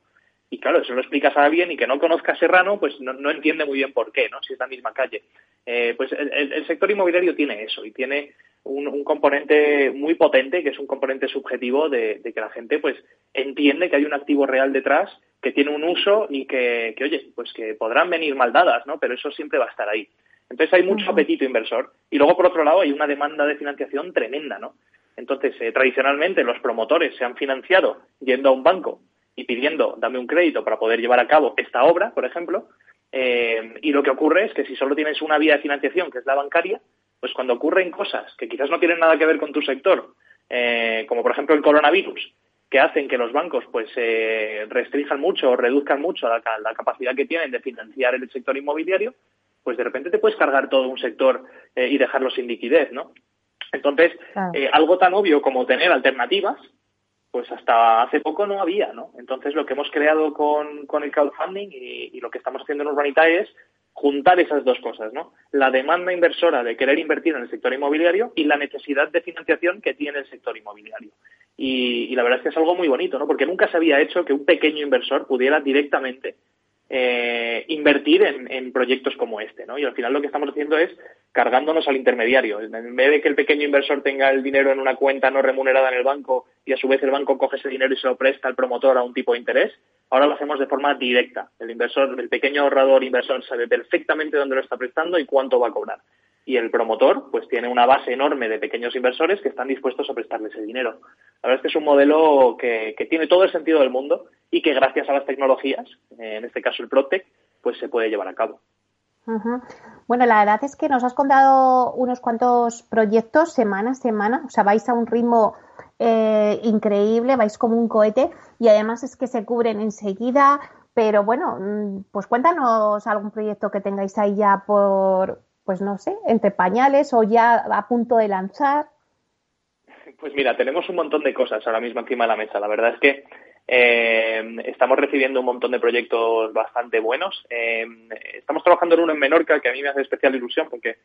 Y claro, eso lo explicas a alguien y que no conozca Serrano, pues no, entiende muy bien por qué, ¿no? Si es la misma calle. Eh, pues el, sector inmobiliario tiene eso y tiene un, componente muy potente, que es un componente subjetivo de, que la gente, pues, entiende que hay un activo real detrás, que tiene un uso y que, oye, pues que podrán venir mal dadas, ¿no? Pero eso siempre va a estar ahí. Entonces hay mucho apetito inversor. Y luego, por otro lado, hay una demanda de financiación tremenda, ¿no? Entonces, eh, tradicionalmente los promotores se han financiado yendo a un banco y pidiendo, dame un crédito para poder llevar a cabo esta obra, por ejemplo, eh, y lo que ocurre es que si solo tienes una vía de financiación, que es la bancaria, pues cuando ocurren cosas que quizás no tienen nada que ver con tu sector, eh, como por ejemplo el coronavirus, que hacen que los bancos pues eh, restrinjan mucho o reduzcan mucho la, capacidad que tienen de financiar el sector inmobiliario, pues de repente te puedes cargar todo un sector y dejarlo sin liquidez, ¿no? Entonces, algo tan obvio como tener alternativas, pues hasta hace poco no había, ¿no? Entonces lo que hemos creado con, con el crowdfunding y, lo que estamos haciendo en Urbanita es juntar esas dos cosas, ¿no? La demanda inversora de querer invertir en el sector inmobiliario y la necesidad de financiación que tiene el sector inmobiliario. Y, y la verdad es que es algo muy bonito, ¿no? Porque nunca se había hecho que un pequeño inversor pudiera directamente eh, invertir en, proyectos como este, ¿no? Y al final lo que estamos haciendo es cargándonos al intermediario. En vez de que el pequeño inversor tenga el dinero en una cuenta no remunerada en el banco y a su vez el banco coge ese dinero y se lo presta al promotor a un tipo de interés, ahora lo hacemos de forma directa. El inversor, el pequeño ahorrador inversor sabe perfectamente dónde lo está prestando y cuánto va a cobrar y el promotor pues tiene una base enorme de pequeños inversores que están dispuestos a prestarle ese dinero. La verdad es que es un modelo que, tiene todo el sentido del mundo y que gracias a las tecnologías, en este caso el Protec, pues se puede llevar a cabo. Bueno, la verdad es que nos has contado unos cuantos proyectos semana a semana, o sea, vais a un ritmo eh, increíble, vais como un cohete y además es que se cubren enseguida, pero bueno, mm, pues cuéntanos algún proyecto que tengáis ahí ya por, pues no sé, entre pañales o ya a punto de lanzar? Pues mira, tenemos un montón de cosas ahora mismo encima de la mesa. La verdad es que eh, estamos recibiendo un montón de proyectos bastante buenos. Eh, estamos trabajando en uno en Menorca que a mí me hace especial ilusión porque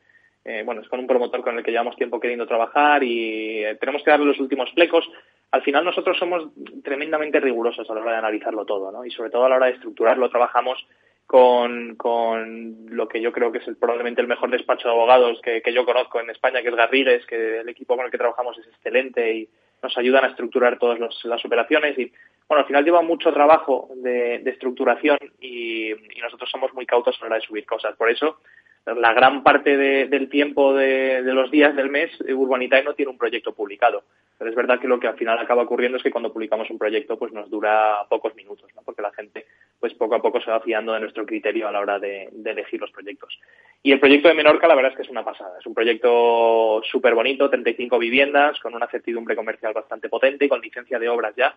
eh, bueno, es con un promotor con el que llevamos tiempo queriendo trabajar y tenemos que darle los últimos flecos. Al final nosotros somos tremendamente rigurosos a la hora de analizarlo todo, ¿no? Y sobre todo a la hora de estructurarlo trabajamos con, con lo que yo creo que es el, probablemente el mejor despacho de abogados que, yo conozco en España, que es Garrigues, que el equipo con el que trabajamos es excelente y nos ayudan a estructurar todas las operaciones y bueno, al final lleva mucho trabajo de, estructuración y, nosotros somos muy cautos a la hora de subir cosas. Por eso, la gran parte del tiempo de, los días del mes, Urbanitae no tiene un proyecto publicado. Pero es verdad que lo que al final acaba ocurriendo es que cuando publicamos un proyecto, pues nos dura pocos minutos, ¿no? porque la gente pues poco a poco se va fiando de nuestro criterio a la hora de, elegir los proyectos. Y el proyecto de Menorca, la verdad es que es una pasada. Es un proyecto súper bonito, 35 viviendas, con una certidumbre comercial bastante potente, con licencia de obras ya.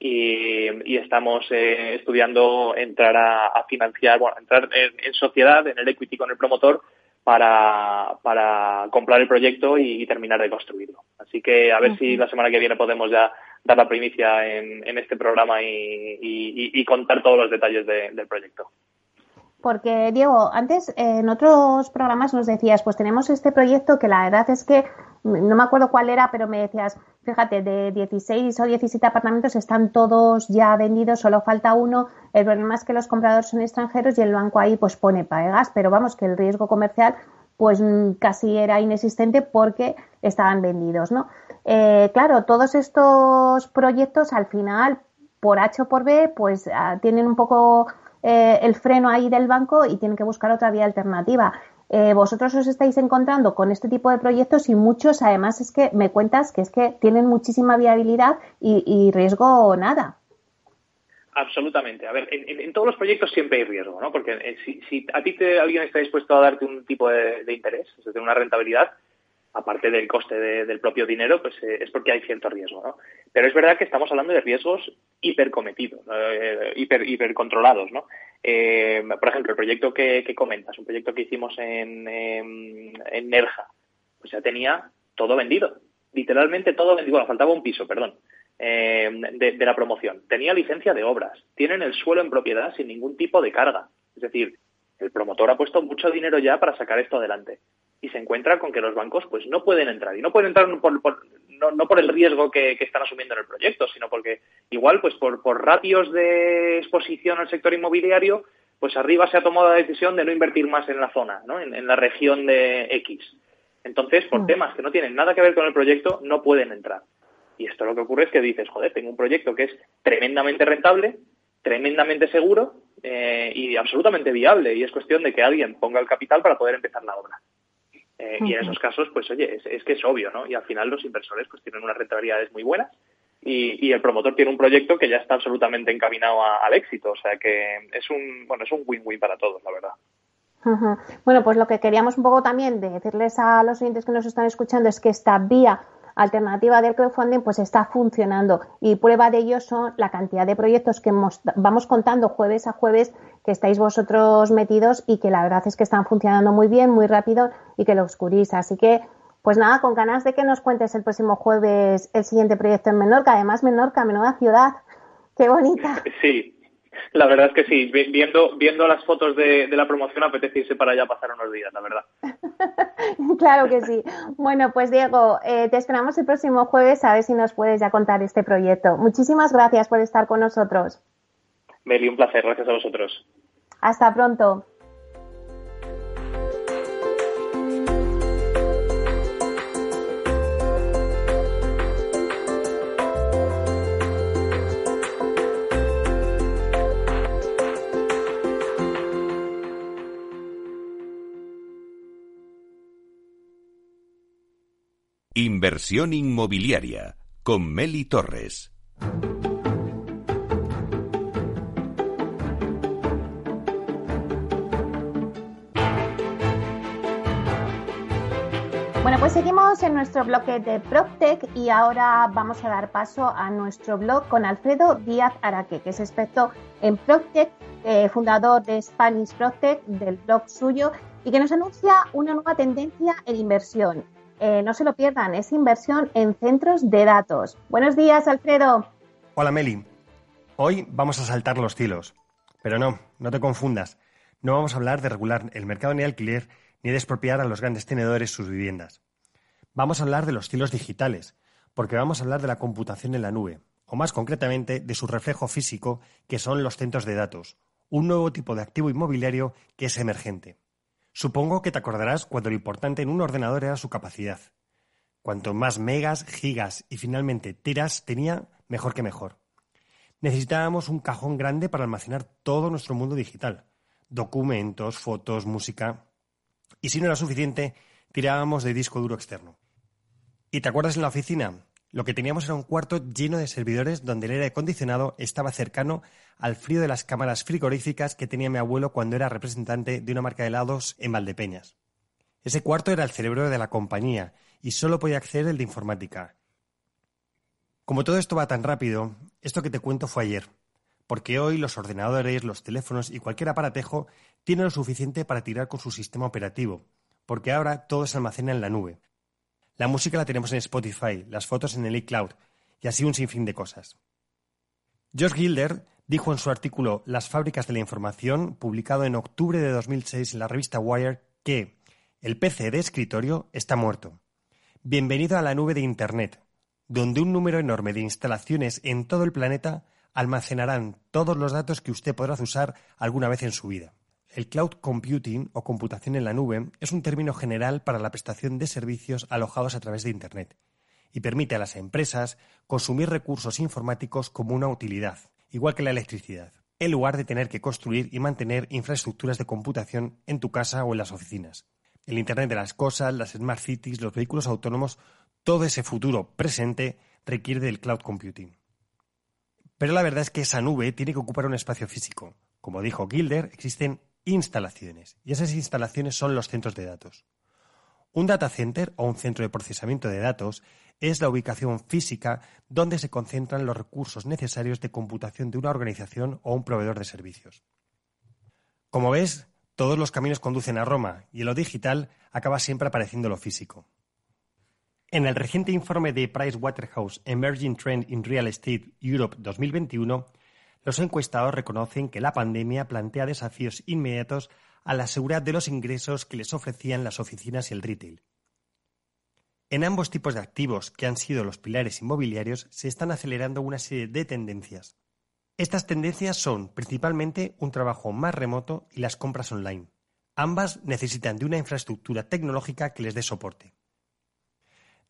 Y, estamos eh, estudiando entrar a, financiar, bueno, entrar en, sociedad, en el equity con el promotor, para, para comprar el proyecto y, terminar de construirlo. Así que a ver si la semana que viene podemos ya dar la primicia en, este programa y, contar todos los detalles del proyecto. Porque, Diego, antes en otros programas nos decías, pues tenemos este proyecto que la verdad es que no me acuerdo cuál era, pero me decías, fíjate, de 16 o 17 apartamentos están todos ya vendidos, solo falta uno. El problema es que los compradores son extranjeros y el banco ahí pues pone pagas, pero vamos, que el riesgo comercial pues casi era inexistente porque estaban vendidos, ¿no? Eh, claro, todos estos proyectos al final, por H o por B, pues ah, tienen un poco eh, el freno ahí del banco y tienen que buscar otra vía alternativa. Eh, vosotros os estáis encontrando con este tipo de proyectos y muchos, además, es que me cuentas que es que tienen muchísima viabilidad y, riesgo nada. Absolutamente. A ver, en, todos los proyectos siempre hay riesgo, ¿no? Porque eh, si, a ti te, alguien está dispuesto a darte un tipo de, interés, es decir, una rentabilidad, aparte del coste del propio dinero, pues eh, es porque hay cierto riesgo, ¿no? Pero es verdad que estamos hablando de riesgos hipercometidos, eh, hiper, hipercontrolados, ¿no? Eh, por ejemplo, el proyecto que, comentas, un proyecto que hicimos en, en, Nerja, pues ya tenía todo vendido, literalmente todo vendido, bueno, faltaba un piso, perdón, de, de la promoción. Tenía licencia de obras, tienen el suelo en propiedad sin ningún tipo de carga, es decir, El promotor ha puesto mucho dinero ya para sacar esto adelante y se encuentra con que los bancos pues no pueden entrar y no pueden entrar por, no, por el riesgo que, están asumiendo en el proyecto, sino porque igual pues por, por ratios de exposición al sector inmobiliario pues arriba se ha tomado la decisión de no invertir más en la zona, ¿no? en, la región de X. Entonces, por mm. temas que no tienen nada que ver con el proyecto, no pueden entrar. Y esto lo que ocurre es que dices, joder, tengo un proyecto que es tremendamente rentable, tremendamente seguro eh, y absolutamente viable. Y es cuestión de que alguien ponga el capital para poder empezar la obra. Eh, y en esos casos, pues oye, es, que es obvio, ¿no? Y al final los inversores pues tienen unas rentabilidades muy buenas y, el promotor tiene un proyecto que ya está absolutamente encaminado al éxito. O sea que es un, bueno, es un win-win para todos, la verdad. Bueno, pues lo que queríamos un poco también decirles a los oyentes que nos están escuchando es que esta vía alternativa del crowdfunding pues está funcionando y prueba de ello son la cantidad de proyectos que vamos contando jueves a jueves que estáis vosotros metidos y que la verdad es que están funcionando muy bien, muy rápido y que lo oscurís. Así que pues nada, con ganas de que nos cuentes el próximo jueves el siguiente proyecto en Menorca. Además, Menorca, menuda ciudad. Qué bonita. Sí, la verdad es que sí, viendo, viendo las fotos de, la promoción apetece irse para allá pasar unos días, la verdad. claro que sí. Bueno, pues Diego, eh, te esperamos el próximo jueves a ver si nos puedes ya contar este proyecto. Muchísimas gracias por estar con nosotros. Meli, un placer, gracias a vosotros. Hasta pronto. Inversión inmobiliaria con Meli Torres. Bueno, pues seguimos en nuestro bloque de PropTech y ahora vamos a dar paso a nuestro blog con Alfredo Díaz Araque, que es experto en PropTech, eh, fundador de Spanish PropTech, del blog suyo, y que nos anuncia una nueva tendencia en inversión, eh, no se lo pierdan, es inversión en centros de datos. Buenos días, Alfredo. Hola, Meli. Hoy vamos a saltar los tilos. Pero no, no te confundas. No vamos a hablar de regular el mercado ni alquiler ni de expropiar a los grandes tenedores sus viviendas. Vamos a hablar de los tilos digitales, porque vamos a hablar de la computación en la nube, o más concretamente de su reflejo físico, que son los centros de datos, un nuevo tipo de activo inmobiliario que es emergente. Supongo que te acordarás cuando lo importante en un ordenador era su capacidad. Cuanto más megas, gigas y finalmente tiras tenía, mejor que mejor. Necesitábamos un cajón grande para almacenar todo nuestro mundo digital. Documentos, fotos, música. Y si no era suficiente, tirábamos de disco duro externo. ¿Y te acuerdas en la oficina? Lo que teníamos era un cuarto lleno de servidores donde el aire acondicionado estaba cercano al frío de las cámaras frigoríficas que tenía mi abuelo cuando era representante de una marca de helados en Valdepeñas. Ese cuarto era el cerebro de la compañía y solo podía acceder el de informática. Como todo esto va tan rápido, esto que te cuento fue ayer, porque hoy los ordenadores, los teléfonos y cualquier aparatejo tienen lo suficiente para tirar con su sistema operativo, porque ahora todo se almacena en la nube. La música la tenemos en Spotify, las fotos en el iCloud y así un sinfín de cosas. Josh Gilder dijo en su artículo Las fábricas de la información, publicado en octubre de 2006 en la revista Wire, que el PC de escritorio está muerto. Bienvenido a la nube de Internet, donde un número enorme de instalaciones en todo el planeta almacenarán todos los datos que usted podrá usar alguna vez en su vida. El cloud computing o computación en la nube es un término general para la prestación de servicios alojados a través de Internet y permite a las empresas consumir recursos informáticos como una utilidad, igual que la electricidad, en lugar de tener que construir y mantener infraestructuras de computación en tu casa o en las oficinas. El Internet de las cosas, las smart cities, los vehículos autónomos, todo ese futuro presente requiere del cloud computing. Pero la verdad es que esa nube tiene que ocupar un espacio físico. Como dijo Gilder, existen instalaciones. Y esas instalaciones son los centros de datos. Un data center o un centro de procesamiento de datos es la ubicación física donde se concentran los recursos necesarios de computación de una organización o un proveedor de servicios. Como ves, todos los caminos conducen a Roma y en lo digital acaba siempre apareciendo lo físico. En el reciente informe de Pricewaterhouse Emerging Trend in Real Estate Europe 2021, los encuestados reconocen que la pandemia plantea desafíos inmediatos a la seguridad de los ingresos que les ofrecían las oficinas y el retail. En ambos tipos de activos, que han sido los pilares inmobiliarios, se están acelerando una serie de tendencias. Estas tendencias son principalmente un trabajo más remoto y las compras online. Ambas necesitan de una infraestructura tecnológica que les dé soporte.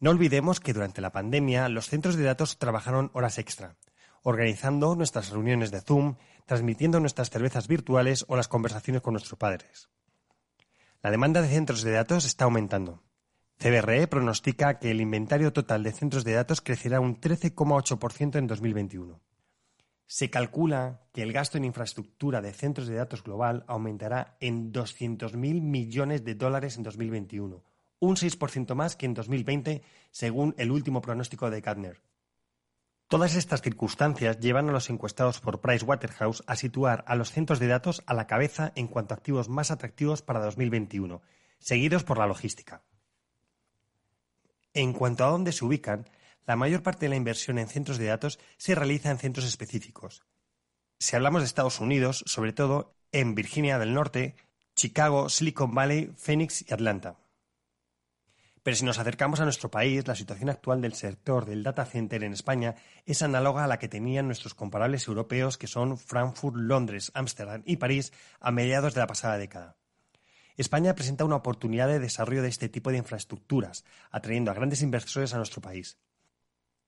No olvidemos que durante la pandemia los centros de datos trabajaron horas extra, organizando nuestras reuniones de Zoom, transmitiendo nuestras cervezas virtuales o las conversaciones con nuestros padres. La demanda de centros de datos está aumentando. CBRE pronostica que el inventario total de centros de datos crecerá un 13,8% en 2021. Se calcula que el gasto en infraestructura de centros de datos global aumentará en 200.000 millones de dólares en 2021, un 6% más que en 2020, según el último pronóstico de Gartner. Todas estas circunstancias llevan a los encuestados por Pricewaterhouse a situar a los centros de datos a la cabeza en cuanto a activos más atractivos para 2021, seguidos por la logística. En cuanto a dónde se ubican, la mayor parte de la inversión en centros de datos se realiza en centros específicos. Si hablamos de Estados Unidos, sobre todo en Virginia del Norte, Chicago, Silicon Valley, Phoenix y Atlanta. Pero si nos acercamos a nuestro país, la situación actual del sector del data center en España es análoga a la que tenían nuestros comparables europeos que son Frankfurt, Londres, Ámsterdam y París a mediados de la pasada década. España presenta una oportunidad de desarrollo de este tipo de infraestructuras, atrayendo a grandes inversores a nuestro país.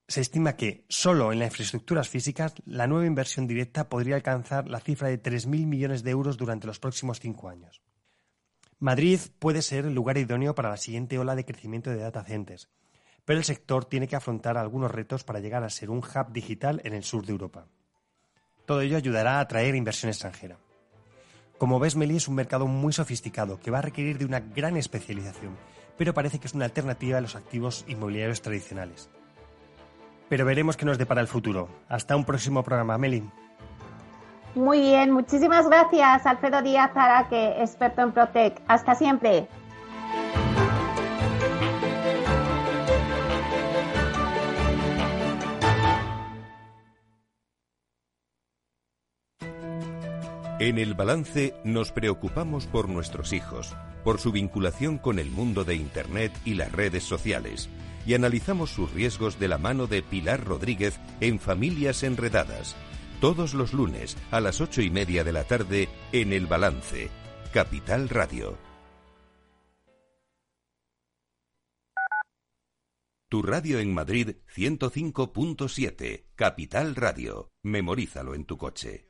Se estima que, solo en las infraestructuras físicas, la nueva inversión directa podría alcanzar la cifra de 3.000 millones de euros durante los próximos cinco años. Madrid puede ser el lugar idóneo para la siguiente ola de crecimiento de data centers, pero el sector tiene que afrontar algunos retos para llegar a ser un hub digital en el sur de Europa. Todo ello ayudará a atraer inversión extranjera. Como ves, Meli es un mercado muy sofisticado que va a requerir de una gran especialización, pero parece que es una alternativa a los activos inmobiliarios tradicionales. Pero veremos qué nos depara el futuro. Hasta un próximo programa, Meli. Muy bien, muchísimas gracias, Alfredo Díaz Araque, experto en Protec. Hasta siempre. En el balance nos preocupamos por nuestros hijos, por su vinculación con el mundo de Internet y las redes sociales, y analizamos sus riesgos de la mano de Pilar Rodríguez en Familias Enredadas todos los lunes a las ocho y media de la tarde en El Balance, Capital Radio. Tu radio en Madrid 105.7, Capital Radio. Memorízalo en tu coche.